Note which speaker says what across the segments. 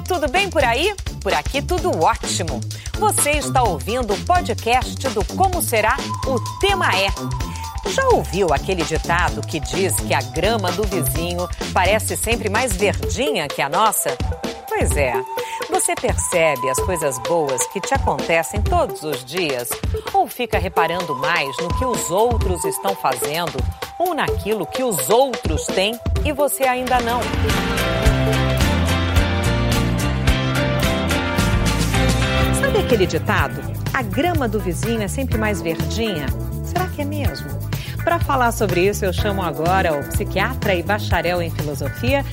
Speaker 1: tudo bem por aí? Por aqui tudo ótimo. Você está ouvindo o podcast do Como Será? O Tema é. Já ouviu aquele ditado que diz que a grama do vizinho parece sempre mais verdinha que a nossa? Pois é. Você percebe as coisas boas que te acontecem todos os dias? Ou fica reparando mais no que os outros estão fazendo ou naquilo que os outros têm e você ainda não? Aquele ditado? A grama do vizinho é sempre mais verdinha? Será que é mesmo? Para falar sobre isso, eu chamo agora o psiquiatra e bacharel em filosofia,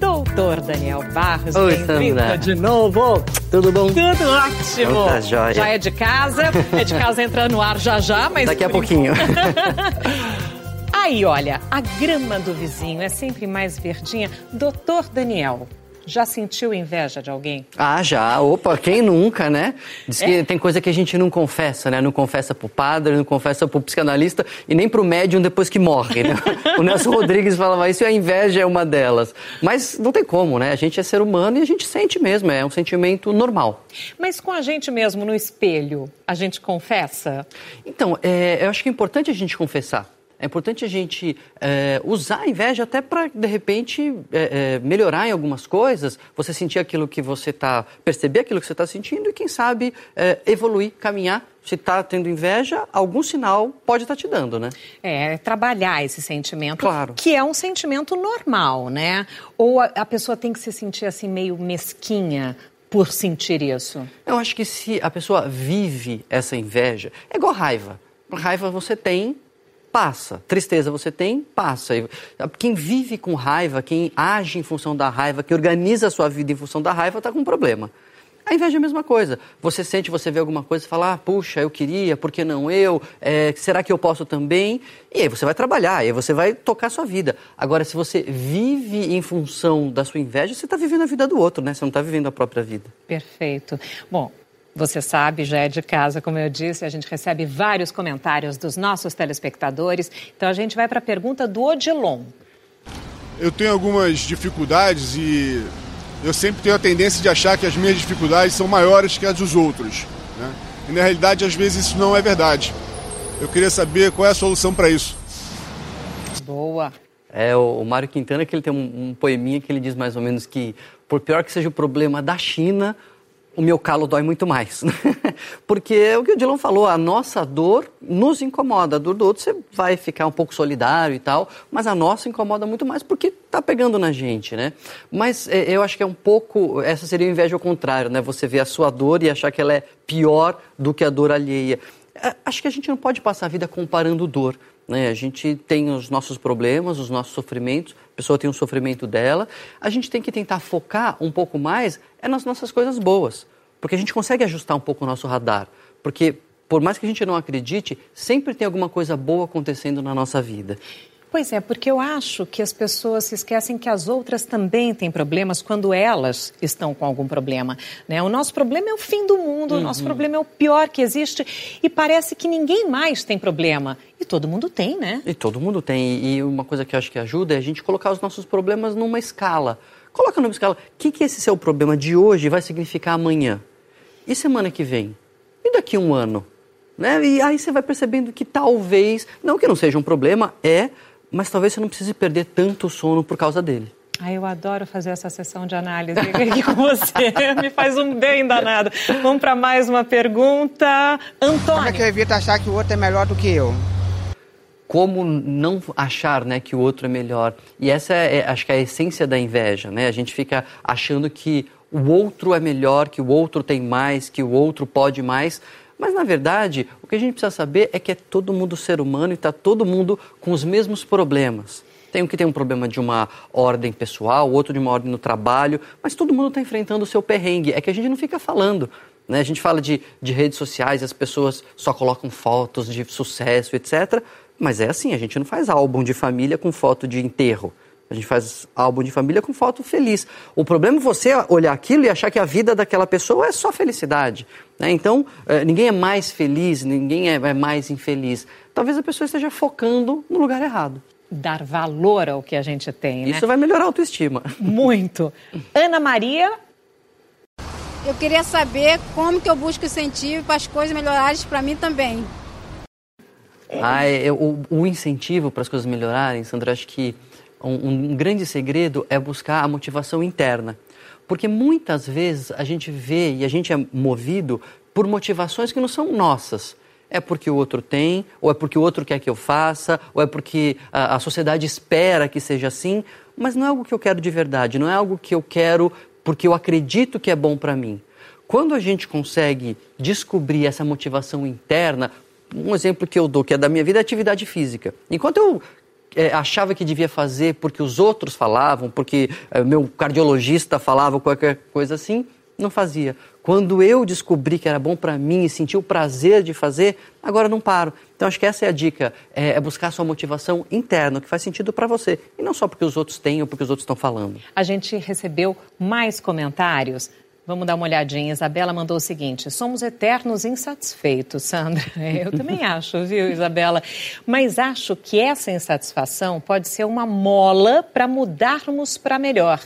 Speaker 1: doutor Daniel Barros.
Speaker 2: Oi, Sandra.
Speaker 1: de novo.
Speaker 2: Tudo bom?
Speaker 1: Tudo ótimo.
Speaker 2: Tá jóia.
Speaker 1: Já é de casa, é de casa entrando no ar já já, mas
Speaker 2: Daqui a pouquinho.
Speaker 1: Aí, olha, a grama do vizinho é sempre mais verdinha. Doutor Daniel, já sentiu inveja de alguém?
Speaker 2: Ah, já. Opa, quem nunca, né? Diz que
Speaker 1: É?
Speaker 2: tem coisa que a gente não confessa, né? Não confessa pro padre, não confessa pro psicanalista e nem pro médium depois que morre, né? O Nelson Rodrigues falava isso e a inveja é uma delas. Mas não tem como, né? A gente é ser humano e a gente sente mesmo, é um sentimento normal.
Speaker 1: Mas com a gente mesmo no espelho, a gente confessa?
Speaker 2: Então, é, eu acho que é importante a gente confessar. É importante a gente é, usar a inveja até para, de repente, é, é, melhorar em algumas coisas, você sentir aquilo que você está, perceber aquilo que você está sentindo e, quem sabe, evoluir, caminhar. Se está tendo inveja, algum sinal pode estar te dando, né?
Speaker 1: É, trabalhar esse sentimento,
Speaker 2: Claro.
Speaker 1: que é um sentimento normal, né? Ou a, a pessoa tem que se sentir assim meio mesquinha por sentir isso?
Speaker 2: Eu acho que se a pessoa vive essa inveja, é igual raiva. Raiva você tem, passa. Tristeza você tem, passa. E Quem vive com raiva, quem age em função da raiva, que organiza a sua vida em função da raiva, está com um problema. A inveja é a mesma coisa. Você sente, você vê alguma coisa e fala, ah, puxa, eu queria, por que não eu? É, será que eu posso também? E aí você vai trabalhar, aí você vai tocar a sua vida. Agora, se você vive em função da sua inveja, você está vivendo a vida do outro, né? Você não está vivendo a própria vida.
Speaker 1: Perfeito. Bom, você sabe, já é de casa, como eu disse, a gente recebe vários comentários dos nossos telespectadores. Então a gente vai para a pergunta do Odilon.
Speaker 3: Eu tenho algumas dificuldades e eu sempre tenho a tendência de achar que as minhas dificuldades são maiores que as dos outros. né? E na realidade, às vezes, isso não é verdade. Eu queria saber qual é a solução para isso.
Speaker 1: Boa.
Speaker 2: É, o, Mário Quintana, que ele tem um, um poeminha que ele diz mais ou menos que, por pior que seja o problema da China, o meu calo dói muito mais. Porque é o que o Dilon falou, a nossa dor nos incomoda. A dor do outro você vai ficar um pouco solidário e tal, mas a nossa incomoda muito mais porque tá pegando na gente, né? Mas é, eu acho que é um pouco, essa seria a inveja ao contrário, né? Você ver a sua dor e achar que ela é pior do que a dor alheia. É, Acho que a gente não pode passar a vida comparando dor. Né? A gente tem os nossos problemas, os nossos sofrimentos, a pessoa tem o sofrimento dela. A gente tem que tentar focar um pouco mais é nas nossas coisas boas, porque a gente consegue ajustar um pouco o nosso radar. Porque, por mais que a gente não acredite, sempre tem alguma coisa boa acontecendo na nossa vida.
Speaker 1: Pois é, porque eu acho que as pessoas se esquecem que as outras também têm problemas quando elas estão com algum problema. Né? O nosso problema é o fim do mundo, o nosso problema é o pior que existe e parece que ninguém mais tem problema. E todo mundo tem, né?
Speaker 2: E todo mundo tem. E uma coisa que eu acho que ajuda é a gente colocar os nossos problemas numa escala. Coloca numa escala. O que, que esse seu problema de hoje vai significar amanhã? E semana que vem? E daqui a um ano? Né? E aí você vai percebendo que talvez, não que não seja um problema, é, mas talvez você não precise perder tanto sono por causa dele.
Speaker 1: Ai, eu adoro fazer essa sessão de análise aqui com você. Me faz um bem danado. Vamos para mais uma pergunta.
Speaker 4: Como é que eu
Speaker 1: Antônio.
Speaker 4: evito achar que o outro é melhor do que eu?
Speaker 2: como não achar né, que o outro é melhor. E essa é, é, acho que é a essência da inveja. Né? A gente fica achando que o outro é melhor, que o outro tem mais, que o outro pode mais. Mas, na verdade, o que a gente precisa saber é que é todo mundo ser humano e está todo mundo com os mesmos problemas. Tem um que tem um problema de uma ordem pessoal, outro de uma ordem no trabalho, mas todo mundo está enfrentando o seu perrengue. É que a gente não fica falando. Né? A gente fala de, de redes sociais, as pessoas só colocam fotos de sucesso, etc. Mas é assim, a gente não faz álbum de família com foto de enterro. A gente faz álbum de família com foto feliz. O problema é você olhar aquilo e achar que a vida daquela pessoa é só felicidade. Né? Então, eh, ninguém é mais feliz, ninguém é é mais infeliz. Talvez a pessoa esteja focando no lugar errado.
Speaker 1: Dar valor ao que a gente tem, né?
Speaker 2: Isso vai melhorar a autoestima.
Speaker 1: Muito. Ana Maria
Speaker 5: Eu queria saber como que eu busco incentivo para as coisas melhorarem para mim também.
Speaker 2: Ah, é, o, o, incentivo para as coisas melhorarem, Sandra, acho que um, um grande segredo é buscar a motivação interna. Porque muitas vezes a gente vê e a gente é movido por motivações que não são nossas. É porque o outro tem, ou é porque o outro quer que eu faça, ou é porque a, a sociedade espera que seja assim, mas não é algo que eu quero de verdade, não é algo que eu quero porque eu acredito que é bom para mim. Quando a gente consegue descobrir essa motivação interna, um exemplo que eu dou, que é da minha vida, é atividade física. Enquanto eu é, achava que devia fazer porque os outros falavam, porque é, meu cardiologista falava qualquer coisa assim, não fazia. Quando eu descobri que era bom para mim e senti o prazer de fazer, agora não paro. Então acho que essa é a dica, é, é buscar sua motivação interna, que faz sentido para você, e não só porque os outros têm ou porque os outros estão falando.
Speaker 1: A gente recebeu mais comentários Vamos dar uma olhadinha. Isabela mandou o seguinte: somos eternos insatisfeitos, Sandra. Eu também acho, viu, Isabela? Mas acho que essa insatisfação pode ser uma mola para mudarmos para melhor.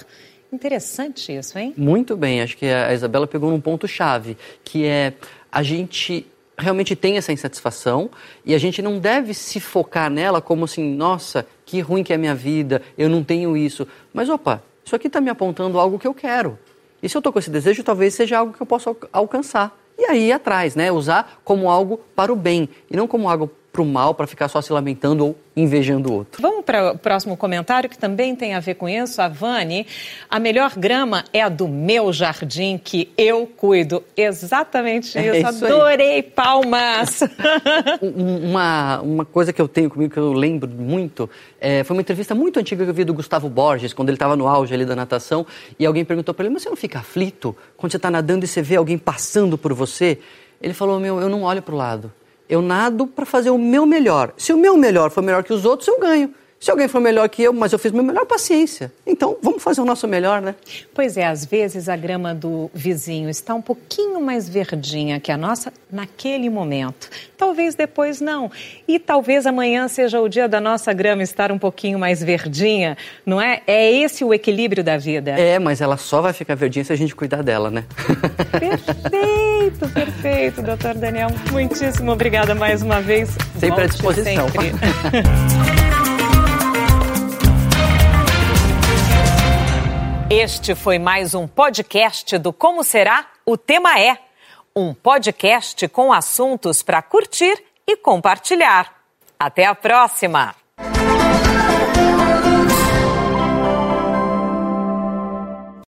Speaker 1: Interessante isso, hein?
Speaker 2: Muito bem. Acho que a Isabela pegou num ponto-chave, que é a gente realmente tem essa insatisfação e a gente não deve se focar nela como assim, nossa, que ruim que é a minha vida, eu não tenho isso. Mas opa, isso aqui está me apontando algo que eu quero. E se eu estou com esse desejo, talvez seja algo que eu possa alcançar. E aí atrás, né? Usar como algo para o bem e não como algo para o mal, para ficar só se lamentando ou invejando o outro.
Speaker 1: Vamos para o próximo comentário que também tem a ver com isso. A Vani, a melhor grama é a do meu jardim que eu cuido. Exatamente isso. É isso Adorei, aí. palmas!
Speaker 2: uma, uma coisa que eu tenho comigo que eu lembro muito é, foi uma entrevista muito antiga que eu vi do Gustavo Borges, quando ele estava no auge ali da natação, e alguém perguntou para ele, mas você não fica aflito quando você está nadando e você vê alguém passando por você? Ele falou, meu, eu não olho para o lado. Eu nado para fazer o meu melhor. Se o meu melhor for melhor que os outros, eu ganho. Se alguém for melhor que eu, mas eu fiz o meu melhor, paciência. Então, vamos fazer o nosso melhor, né?
Speaker 1: Pois é, às vezes a grama do vizinho está um pouquinho mais verdinha que a nossa naquele momento. Talvez depois não. E talvez amanhã seja o dia da nossa grama estar um pouquinho mais verdinha, não é? É esse o equilíbrio da vida.
Speaker 2: É, mas ela só vai ficar verdinha se a gente cuidar dela, né?
Speaker 1: Perfeito, perfeito, doutor Daniel. Muitíssimo obrigada mais uma vez.
Speaker 2: Sempre Volte à disposição. Sempre.
Speaker 1: Este foi mais um podcast do Como Será? O Tema é. Um podcast com assuntos para curtir e compartilhar. Até a próxima!